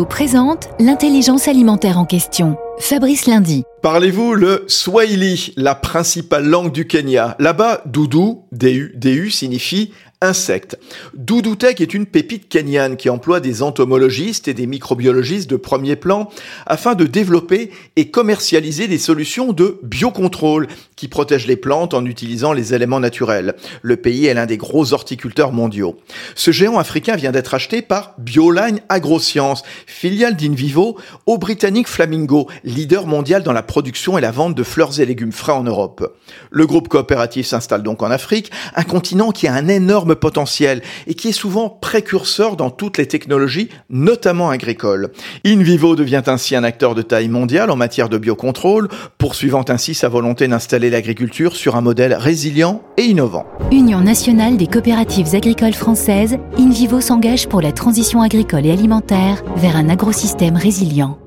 Présente l'intelligence alimentaire en question. Fabrice Lundi. Parlez-vous le Swahili, la principale langue du Kenya? Là-bas, doudou, DU, DU signifie insectes. Doudoutech est une pépite kenyane qui emploie des entomologistes et des microbiologistes de premier plan afin de développer et commercialiser des solutions de biocontrôle qui protègent les plantes en utilisant les éléments naturels. Le pays est l'un des gros horticulteurs mondiaux. Ce géant africain vient d'être acheté par Bioline AgroScience, filiale d'Invivo au britannique Flamingo, leader mondial dans la production et la vente de fleurs et légumes frais en Europe. Le groupe coopératif s'installe donc en Afrique, un continent qui a un potentiel et qui est souvent précurseur dans toutes les technologies, notamment agricoles. InVivo devient ainsi un acteur de taille mondiale en matière de biocontrôle, poursuivant ainsi sa volonté d'installer l'agriculture sur un modèle résilient et innovant. Union nationale des coopératives agricoles françaises, InVivo s'engage pour la transition agricole et alimentaire vers un agrosystème résilient.